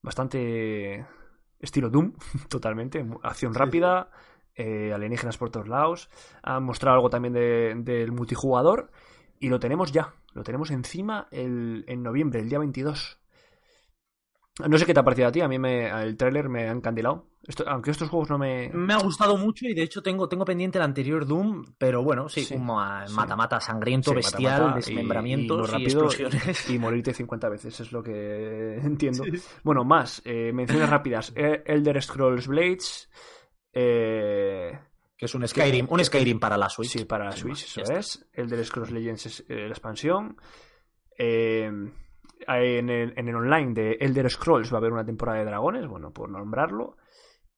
Speaker 1: bastante estilo Doom, totalmente, acción rápida, eh, alienígenas por todos lados. Han mostrado algo también de- del multijugador y lo tenemos ya, lo tenemos encima el- en noviembre, el día 22. No sé qué te ha parecido a ti, a mí me, el tráiler me ha encandilado. Esto, aunque estos juegos no me...
Speaker 2: Me ha gustado mucho y de hecho tengo, tengo pendiente el anterior Doom, pero bueno, sí,
Speaker 1: Sí,
Speaker 2: un ma-
Speaker 1: sí.
Speaker 2: mata-mata sangriento,
Speaker 1: Sí,
Speaker 2: bestial,
Speaker 1: y-
Speaker 2: desmembramientos
Speaker 1: y,
Speaker 2: explosiones.
Speaker 1: y morirte 50 veces, es lo que entiendo. Bueno, más, eh, menciones rápidas. Eh, Elder Scrolls Blades. Eh,
Speaker 2: Que es un Skyrim, un Skyrim para la Switch.
Speaker 1: sí, para
Speaker 2: Sin
Speaker 1: Switch,
Speaker 2: más,
Speaker 1: eso
Speaker 2: está.
Speaker 1: es. Elder Scrolls Legends es eh, la expansión. Eh, en, el, en el online de Elder Scrolls va a haber una temporada de dragones, bueno, por nombrarlo.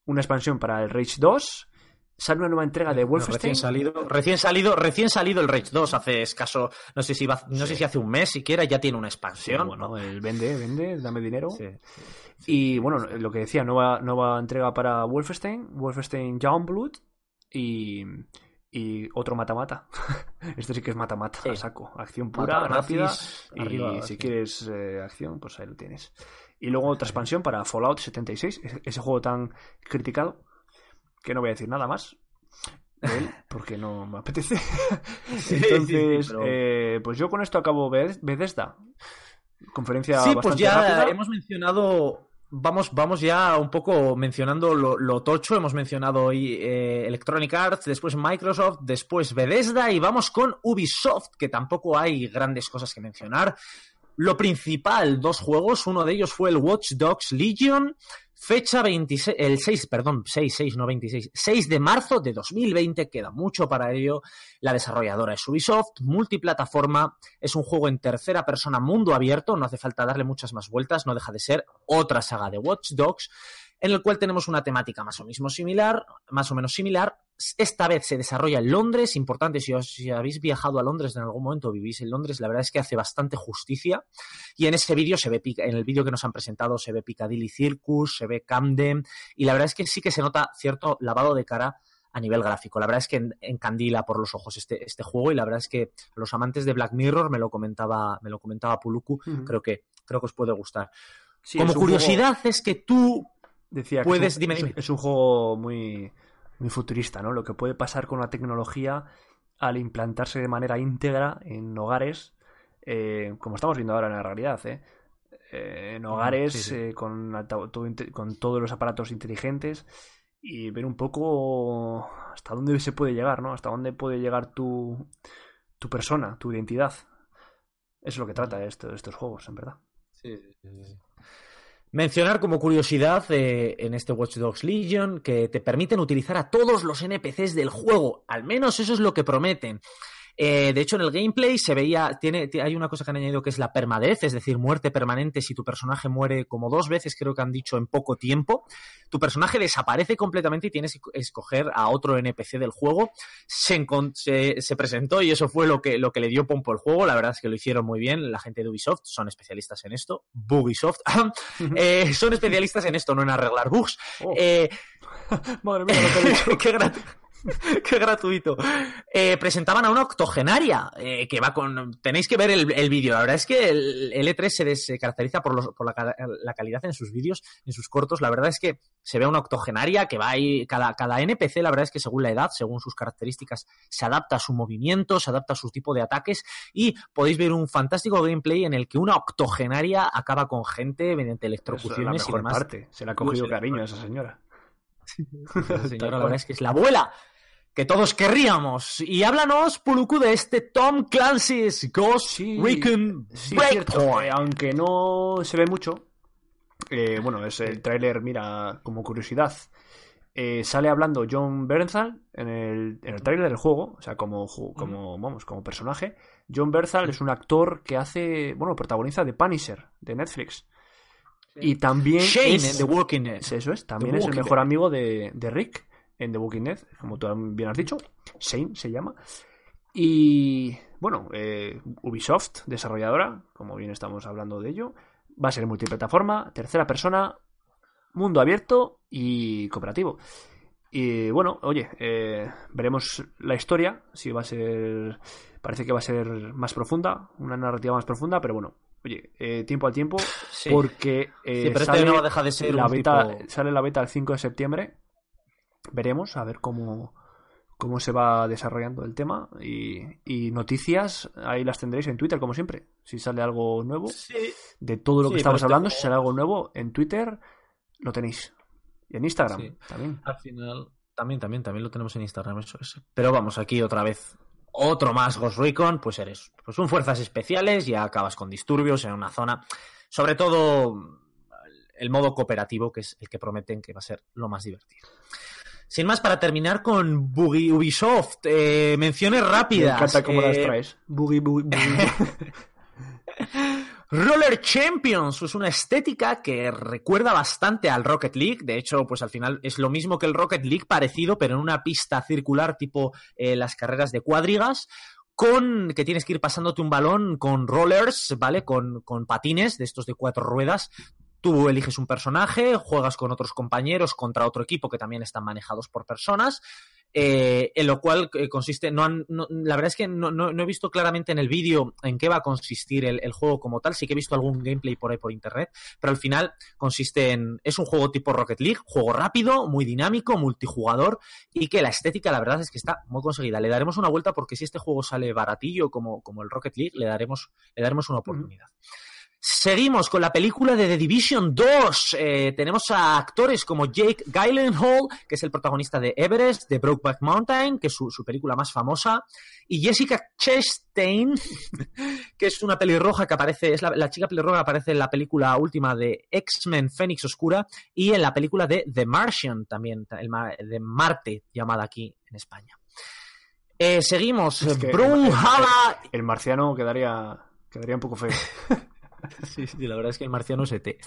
Speaker 1: Una expansión para el Rage 2. Sale una nueva entrega de Wolfenstein.
Speaker 2: Recién salido, recién salido, recién salido el Rage 2 hace escaso, no sé si va- no sé si hace un mes siquiera ya tiene una
Speaker 1: Sí,
Speaker 2: expansión.
Speaker 1: bueno, el vende, vende, dame dinero.
Speaker 2: Sí.
Speaker 1: Y bueno, lo que decía, nueva, nueva entrega para Wolfenstein, Wolfenstein Youngblood y, y otro mata-mata. este sí que es mata-mata,
Speaker 2: Sí.
Speaker 1: a saco. Acción pura,
Speaker 2: Mata
Speaker 1: rápida.
Speaker 2: nazis,
Speaker 1: Y
Speaker 2: arriba,
Speaker 1: si quieres eh, acción, pues ahí lo tienes. Y luego otra expansión para Fallout 76, ese, juego tan criticado que no voy a decir nada más de él porque no me apetece.
Speaker 2: sí,
Speaker 1: Entonces,
Speaker 2: pero-
Speaker 1: eh, pues yo con esto acabo Beth- Bethesda. Conferencia
Speaker 2: Sí, pues ya
Speaker 1: rápida.
Speaker 2: hemos mencionado. Vamos, vamos ya un poco mencionando lo, tocho. Hemos mencionado hoy eh, Electronic Arts, después Microsoft, después Bethesda y vamos con Ubisoft, que tampoco hay grandes cosas que mencionar. Lo principal, dos juegos. Uno de ellos fue el Watch Dogs Legion. Fecha 26, el 6, perdón, 6, 6, no 26, 6 de marzo de 2020, queda mucho para ello. La desarrolladora es Ubisoft, multiplataforma, es un juego en tercera persona, mundo abierto, no hace falta darle muchas más vueltas, no deja de ser otra saga de Watch Dogs, en el cual tenemos una temática más o menos similar, más o menos similar. Esta vez se desarrolla en Londres, importante, si, os, si habéis viajado a Londres en algún momento, vivís en Londres, la verdad es que hace bastante justicia. Y en ese vídeo se ve, en el vídeo que nos han presentado, se ve Piccadilly Circus, se ve Camden, y la verdad es que sí que se nota cierto lavado de cara a nivel gráfico. La verdad es que en- encandila por los ojos este, este juego y la verdad es que los amantes de Black Mirror me lo comentaba, me lo comentaba Puluku, creo que, creo que os puede gustar.
Speaker 1: Sí,
Speaker 2: Como curiosidad
Speaker 1: juego-
Speaker 2: es que tú
Speaker 1: decía que
Speaker 2: puedes-
Speaker 1: es un,
Speaker 2: dime,
Speaker 1: es-
Speaker 2: dime.
Speaker 1: es un juego muy, muy futurista, ¿no? Lo que puede pasar con la tecnología al implantarse de manera íntegra en hogares, eh, como estamos viendo ahora en la realidad, ¿eh? Eh, en hogares
Speaker 2: sí, sí.
Speaker 1: eh, con, con todos los aparatos inteligentes y ver un poco hasta dónde se puede llegar, ¿no? Hasta dónde puede llegar tu, tu persona, tu identidad. Eso es lo que trata esto, estos juegos, en verdad.
Speaker 2: Mencionar como curiosidad eh, en este Watch Dogs Legion que te permiten utilizar a todos los NPCs del juego. Al menos eso es lo que prometen. Eh, de hecho, en el gameplay se veía, tiene, ti- hay una cosa que han añadido que es la permadez, es decir, muerte permanente si tu personaje muere como dos veces, creo que han dicho en poco tiempo. Tu personaje desaparece completamente y tienes que escoger a otro NPC del juego. Se, se, se presentó y eso fue lo que, lo que le dio pompo al juego. La verdad es que lo hicieron muy bien. La gente de Ubisoft son especialistas en esto. Bugisoft. Eh, son especialistas en esto, no en arreglar bugs.
Speaker 1: Oh.
Speaker 2: Eh,
Speaker 1: Madre mía, lo que he dicho.
Speaker 2: qué, gratu- qué gratuito. Eh, presentaban a una octogenaria eh, que va con. Tenéis que ver el, el vídeo. La verdad es que el, el E3 se, des- se caracteriza por, los- por la, la calidad en sus vídeos, en sus cortos. La verdad es que se ve a una octogenaria que va ahí. Cada, cada NPC, la verdad es que según la edad, según sus características, se adapta a su movimiento, se adapta a su tipo de ataques. Y podéis ver un fantástico gameplay en el que una octogenaria acaba con gente mediante
Speaker 1: Eso es la
Speaker 2: electrocuciones y
Speaker 1: mejor
Speaker 2: demás.
Speaker 1: parte. Se le ha cogido
Speaker 2: Sí,
Speaker 1: cariño a
Speaker 2: mejor
Speaker 1: esa señora.
Speaker 2: Esa señora, la verdad es que es la abuela que todos querríamos. Y háblanos, Puluku, de este Tom Clancy's Ghost
Speaker 1: Sí,
Speaker 2: Recon
Speaker 1: Sí, es cierto.
Speaker 2: Breakpoint.
Speaker 1: Eh, aunque no se ve mucho, eh, bueno, es el tráiler, mira, como curiosidad. eh, sale hablando John Bernthal en el, en el tráiler del juego, o sea, como, como, vamos, como personaje. John Bernthal es un actor que hace, bueno, protagoniza de Punisher, de Netflix. Y también
Speaker 2: Shane
Speaker 1: es,
Speaker 2: en The Walking Dead.
Speaker 1: eso es, también es el mejor amigo de, de Rick en The Walking Dead, como tú bien has dicho. Shane se llama. Y bueno, eh, Ubisoft, desarrolladora, como bien estamos hablando de ello, va a ser multiplataforma, tercera persona, mundo abierto y cooperativo. Y bueno, oye, eh, veremos la historia, si va a ser, parece que va a ser más profunda, una narrativa más profunda, pero bueno, oye, eh, tiempo al tiempo,
Speaker 2: Sí.
Speaker 1: porque
Speaker 2: Sí, pero este
Speaker 1: sale
Speaker 2: no deja de ser
Speaker 1: la beta,
Speaker 2: tipo-
Speaker 1: sale la beta el 5 de septiembre, veremos a ver cómo, cómo se va desarrollando el tema y, y noticias ahí las tendréis en Twitter como siempre. Si sale algo nuevo
Speaker 2: Sí.
Speaker 1: de todo lo que
Speaker 2: Sí,
Speaker 1: estamos hablando, si sale algo nuevo en Twitter lo tenéis. Y en Instagram
Speaker 2: Sí.
Speaker 1: también.
Speaker 2: Al final, también, también, también lo tenemos en Instagram, eso es. Pero vamos, aquí otra vez, otro más Ghost Recon, pues eres pues un fuerzas especiales y acabas con disturbios en una zona. Sobre todo el modo cooperativo, que es el que prometen que va a ser lo más divertido. Sin más, para terminar con Boogie Ubisoft, eh, menciones
Speaker 1: Me
Speaker 2: rápidas.
Speaker 1: encanta cómo las
Speaker 2: Eh,
Speaker 1: traes. Boogie, boogie, boogie.
Speaker 2: Roller Champions es una estética que recuerda bastante al Rocket League. De hecho, pues al final es lo mismo que el Rocket League, parecido, pero en una pista circular tipo eh, las carreras de cuadrigas. Con que tienes que ir pasándote un balón con rollers, ¿vale? Con, con patines de estos de cuatro ruedas. Tú eliges un personaje, juegas con otros compañeros contra otro equipo que también están manejados por personas. eh, en lo cual eh, consiste, no han- no- la verdad es que no, no- no he visto claramente en el vídeo en qué va a consistir el, el juego como tal, sí que he visto algún gameplay por ahí por internet, pero al final consiste en, es un juego tipo Rocket League, juego rápido, muy dinámico, multijugador y que la estética la verdad es que está muy conseguida. Le daremos una vuelta porque si este juego sale baratillo como, como el Rocket League, le daremos, le daremos una oportunidad. Seguimos con la película de The Division 2. Eh, tenemos a actores como Jake Gyllenhaal, que es el protagonista de Everest, de Brokeback Mountain, que es su, su película más famosa, y Jessica Chastain, que es una pelirroja que aparece, es la, la chica pelirroja que aparece en la película última de X-Men Fénix Oscura y en la película de The Martian, también, el de Marte, llamada aquí en España. Eh, seguimos,
Speaker 1: Es que el- El marciano quedaría, quedaría un poco feo.
Speaker 2: Sí, sí, la verdad es que el marciano es ET.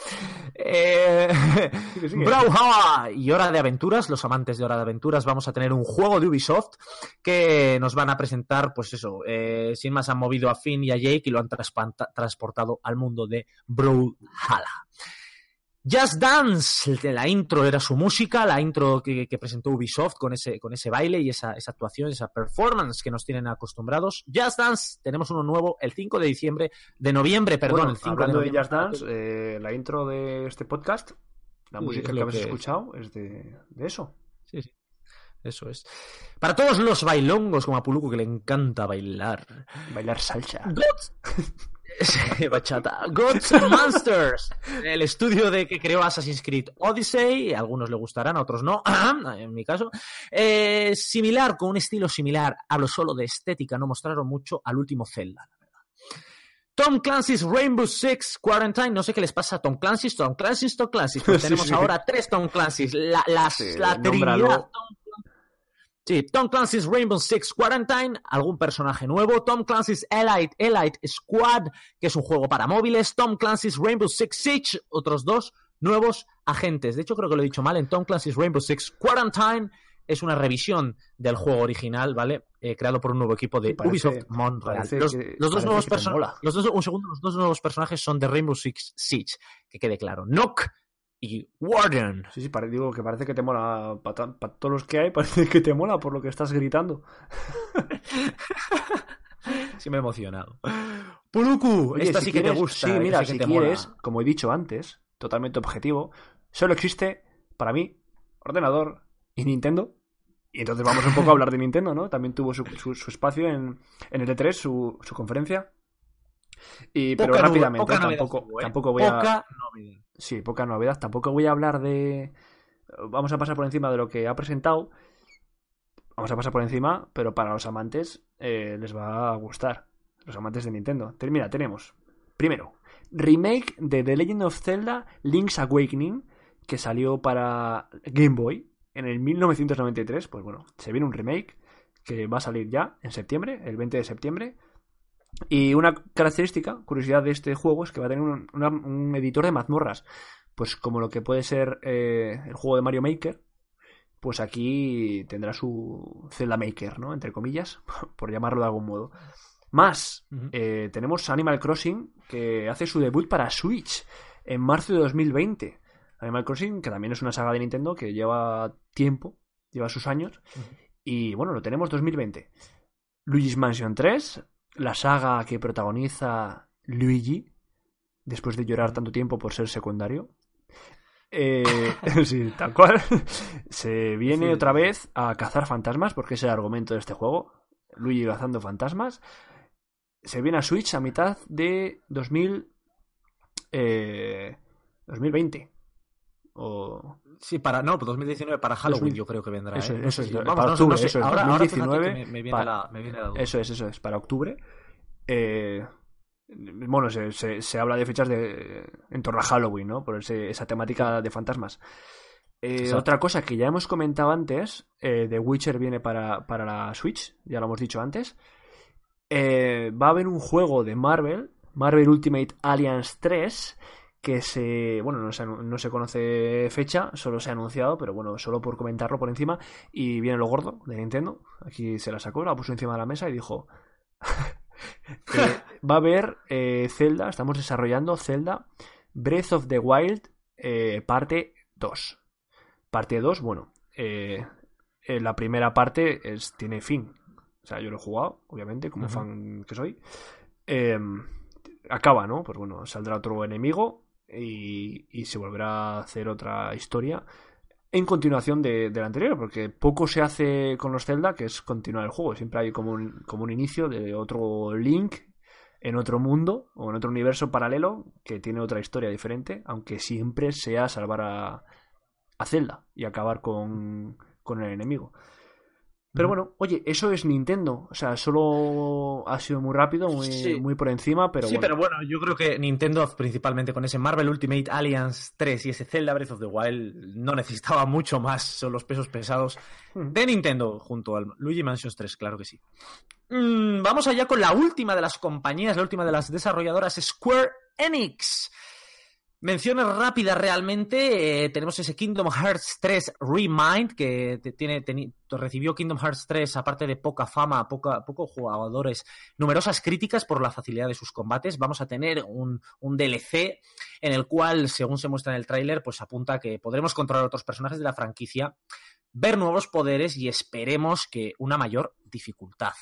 Speaker 2: Eh, y Hora de Aventuras, los amantes de Hora de Aventuras, vamos a tener un juego de Ubisoft que nos van a presentar, pues eso, eh, sin más han movido a Finn y a Jake y lo han transportado al mundo de Brawlhalla. Just Dance, de la intro era su música, la intro que, que presentó Ubisoft con ese, con ese baile y esa, esa actuación, esa performance que nos tienen acostumbrados. Just Dance, tenemos uno nuevo el 5 de diciembre, de noviembre, perdón,
Speaker 1: Bueno,
Speaker 2: el 5
Speaker 1: hablando de,
Speaker 2: noviembre.
Speaker 1: Just Dance, eh, la intro de este podcast, la
Speaker 2: Sí,
Speaker 1: música que habéis
Speaker 2: que
Speaker 1: escuchado es de, de eso.
Speaker 2: Sí, sí. Eso es. Para todos los bailongos como a Puluku que le encanta bailar.
Speaker 1: Bailar salsa.
Speaker 2: Bachata. Gods and Monsters. El estudio de que creó Assassin's Creed Odyssey. A algunos le gustarán, a otros no. En mi caso. Eh, similar, con un estilo similar. Hablo solo de estética. No mostraron mucho al último Zelda, la verdad. Tom Clancy's Rainbow Six Quarantine. No sé qué les pasa a Tom Clancy's. Tom Clancy's, Tom Clancy's. Pues
Speaker 1: Sí,
Speaker 2: tenemos
Speaker 1: sí.
Speaker 2: ahora tres Tom Clancy's. La, las-
Speaker 1: Sí,
Speaker 2: la trinidad. Tom Sí, Tom Clancy's Rainbow Six Quarantine, algún personaje nuevo, Tom Clancy's Elite, Elite Squad, que es un juego para móviles, Tom Clancy's Rainbow Six Siege, otros dos nuevos agentes. De hecho, creo que lo he dicho mal, en Tom Clancy's Rainbow Six Quarantine es una revisión del juego original, ¿vale? Eh, creado por un nuevo equipo de
Speaker 1: parece-
Speaker 2: Ubisoft Montreal. Los,
Speaker 1: que-
Speaker 2: los dos nuevos los dos, un segundo, los dos nuevos personajes son de Rainbow Six Siege, que quede claro. Nock y Warden.
Speaker 1: Sí, sí, digo que parece que te mola. Para todos los que hay, parece que te mola por lo que estás gritando.
Speaker 2: Sí me he emocionado. Puluku,
Speaker 1: Oye,
Speaker 2: esta
Speaker 1: si
Speaker 2: sí que te gusta.
Speaker 1: Sí, mira,
Speaker 2: sí que
Speaker 1: si
Speaker 2: te
Speaker 1: quieres,
Speaker 2: mola.
Speaker 1: como he dicho antes, totalmente objetivo, solo existe para mí ordenador y Nintendo. Y entonces vamos un poco a hablar de Nintendo, ¿no? También tuvo su, su- su espacio en, en el E3, su, su conferencia. Y, pero rápidamente,
Speaker 2: novedad
Speaker 1: tampoco,
Speaker 2: ¿eh?
Speaker 1: tampoco voy a.
Speaker 2: Poca novedad.
Speaker 1: Sí, poca novedad. Tampoco voy a hablar de. Vamos a pasar por encima de lo que ha presentado. Vamos a pasar por encima, pero para los amantes eh, les va a gustar. Los amantes de Nintendo. Te- Mira, tenemos. Primero, remake de The Legend of Zelda Link's Awakening, que salió para Game Boy en el 1993. Pues bueno, se viene un remake que va a salir ya en septiembre, el 20 de septiembre. Y una característica, curiosidad de este juego es que va a tener un, una- un editor de mazmorras. Pues como lo que puede ser eh, el juego de Mario Maker, pues aquí tendrá su Zelda Maker, ¿no? Entre comillas, por llamarlo de algún modo. Más, eh, tenemos Animal Crossing, que hace su debut para Switch en marzo de 2020. Animal Crossing, que también es una saga de Nintendo que lleva tiempo, lleva sus años. Y bueno, lo tenemos 2020. Luigi's Mansion 3, la saga que protagoniza Luigi, después de llorar tanto tiempo por ser secundario. Eh, sí, tal cual. Se viene otra vez a cazar fantasmas, porque es el argumento de este juego. Luigi cazando fantasmas. Se viene a Switch a mitad de 2000, eh, 2020. O...
Speaker 2: Sí, para, no, 2019 para Halloween 2000, yo creo que vendrá.
Speaker 1: Eso,
Speaker 2: ¿eh?
Speaker 1: eso es,
Speaker 2: sí,
Speaker 1: para octubre, no sé, eso es,
Speaker 2: ahora,
Speaker 1: 2019.
Speaker 2: Ahora me, me, viene
Speaker 1: para,
Speaker 2: la, me, viene la, duda.
Speaker 1: Eso es, eso es, para octubre. Eh, bueno, se, se, se, habla de fechas de en torno a Halloween, ¿no? Por ese, esa temática de fantasmas. Eh, otra cosa que ya hemos comentado antes, eh, The Witcher viene para, para, la Switch, ya lo hemos dicho antes. Va a haber un juego de Marvel, Marvel Ultimate Alliance 3, que se. Bueno, no se, no se conoce fecha, solo se ha anunciado, pero bueno, solo por comentarlo por encima. Y viene lo gordo de Nintendo. Aquí se la sacó, la puso encima de la mesa y dijo. eh, va a haber eh, Zelda, estamos desarrollando Zelda Breath of the Wild eh, parte 2. Parte 2, bueno, la primera parte es, tiene fin. O sea, yo lo he jugado, obviamente, como uh -huh. fan que soy. Eh, acaba, ¿no? Pues bueno, saldrá otro enemigo y, y, se volverá a hacer otra historia en continuación de, la anterior, porque poco se hace con los Zelda, que es continuar el juego. Siempre hay como un, inicio de otro Link en otro mundo o en otro universo paralelo que tiene otra historia diferente, aunque siempre sea salvar a, a Zelda y acabar con el enemigo. Pero bueno, oye, eso es Nintendo. O sea, solo ha sido muy rápido, muy, sí. muy por encima, pero
Speaker 2: Sí,
Speaker 1: bueno.
Speaker 2: pero bueno, yo creo que Nintendo, principalmente con ese Marvel Ultimate Alliance 3 y ese Zelda Breath of the Wild, no necesitaba mucho más. Son los pesos pesados de Nintendo junto al Luigi Mansions 3, claro que sí. Mm, vamos allá con la última de las compañías, la última de las desarrolladoras, Square Enix. Menciones rápidas realmente, eh, tenemos ese Kingdom Hearts 3 Remind que tiene, ten, recibió Kingdom Hearts 3 aparte de poca fama, poca, pocos jugadores, numerosas críticas por la facilidad de sus combates. Vamos a tener un, un DLC en el cual, según se muestra en el tráiler, pues apunta que podremos controlar otros personajes de la franquicia, ver nuevos poderes y esperemos que una mayor dificultad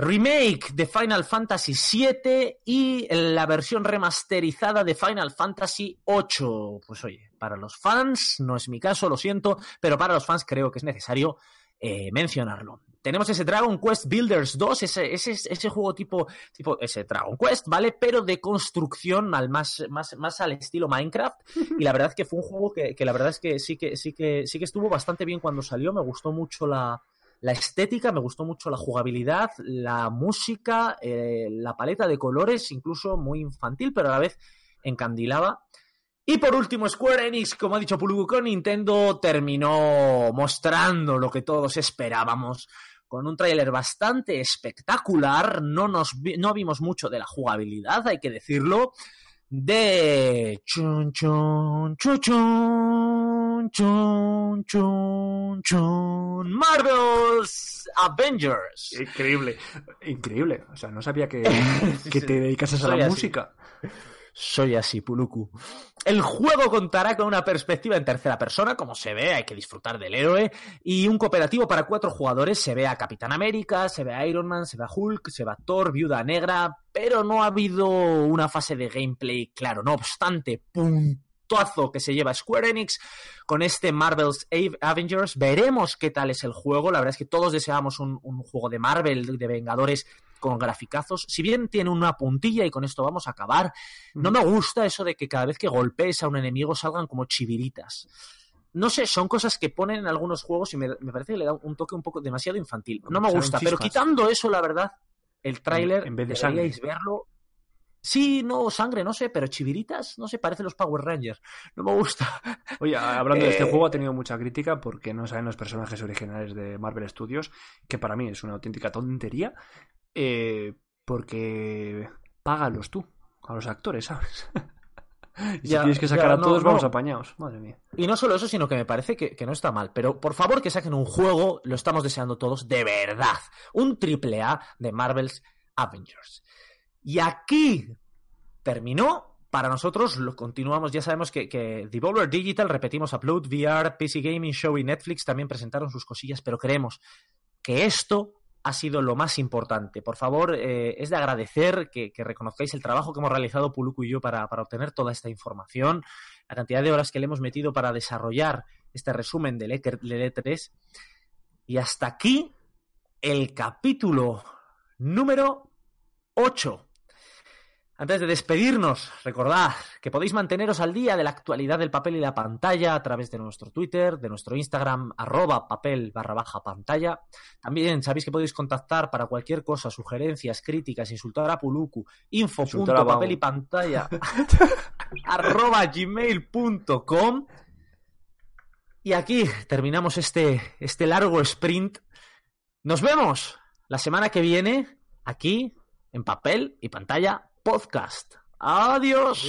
Speaker 2: remake de Final Fantasy VII y la versión remasterizada de Final Fantasy VIII. Pues oye, para los fans, no es mi caso, lo siento, pero para los fans creo que es necesario eh, mencionarlo. Tenemos ese Dragon Quest Builders 2, ese, ese, ese juego tipo, tipo, ese Dragon Quest, ¿vale? Pero de construcción al más, más, más al estilo Minecraft. Y la verdad es que fue un juego que, que la verdad es que sí que, sí que sí que estuvo bastante bien cuando salió. Me gustó mucho la, la estética, me gustó mucho la jugabilidad, la música, eh, la paleta de colores, incluso muy infantil, pero a la vez encandilaba. Y por último, Square Enix, como ha dicho Pulugu con Nintendo, terminó mostrando lo que todos esperábamos. Con un tráiler bastante espectacular, no, nos no vimos mucho de la jugabilidad, hay que decirlo, de chun chun chun chun chun chun chun Marvel's Avengers.
Speaker 1: Increíble, increíble. O sea, no sabía que, que te dedicases a la
Speaker 2: así.
Speaker 1: música.
Speaker 2: Soy así, Puluku. El juego contará con una perspectiva en tercera persona, como se ve, hay que disfrutar del héroe, y un cooperativo para cuatro jugadores. Se ve a Capitán América, se ve a Iron Man, se ve a Hulk, se ve a Thor, Viuda Negra, pero no ha habido una fase de gameplay claro. No obstante, que se lleva Square Enix con este Marvel's Avengers. Veremos qué tal es el juego. La verdad es que todos deseamos un, un juego de Marvel, de Vengadores con graficazos. Si bien tiene una puntilla, y con esto vamos a acabar, no me gusta eso de que cada vez que golpees a un enemigo salgan como chiviritas. No sé, son cosas que ponen en algunos juegos y me, me parece que le da un toque un poco demasiado infantil. No me gusta, pero quitando eso, la verdad, el tráiler,
Speaker 1: en vez de
Speaker 2: deberíais verlo. Sí, no, sangre, no sé, pero chiviritas, no sé, parecen los Power Rangers. No me gusta.
Speaker 1: Oye, hablando de este
Speaker 2: Eh,
Speaker 1: juego, ha tenido mucha crítica porque no saben los personajes originales de Marvel Studios, que para mí es una auténtica tontería, eh, porque págalos tú, a los actores, ¿sabes? y si
Speaker 2: Ya,
Speaker 1: tienes que
Speaker 2: ya,
Speaker 1: sacar a todos,
Speaker 2: no.
Speaker 1: vamos apañados. Madre mía.
Speaker 2: Y no solo eso, sino que me parece que, que no está mal. Pero por favor que saquen un juego, lo estamos deseando todos, de verdad. Un triple A de Marvel's Avengers. Y aquí terminó. Para nosotros lo continuamos, ya sabemos que, que Devolver Digital, repetimos, Upload, VR, PC Gaming Show y Netflix también presentaron sus cosillas, pero creemos que esto ha sido lo más importante. Por favor, eh, es de agradecer que, que reconozcáis el trabajo que hemos realizado Puluku y yo para, obtener toda esta información. la cantidad de horas que le hemos metido para desarrollar este resumen del E3. Y hasta aquí el capítulo número 8. Antes de despedirnos, recordad que podéis manteneros al día de la actualidad del papel y la pantalla a través de nuestro Twitter, de nuestro Instagram, arroba papel barra baja pantalla. También sabéis que podéis contactar para cualquier cosa, sugerencias, críticas, insultar a Puluku, info punto papel y pantalla arroba gmail.com. Y aquí terminamos este, este largo sprint. Nos vemos la semana que viene aquí en papel y pantalla podcast. Adiós.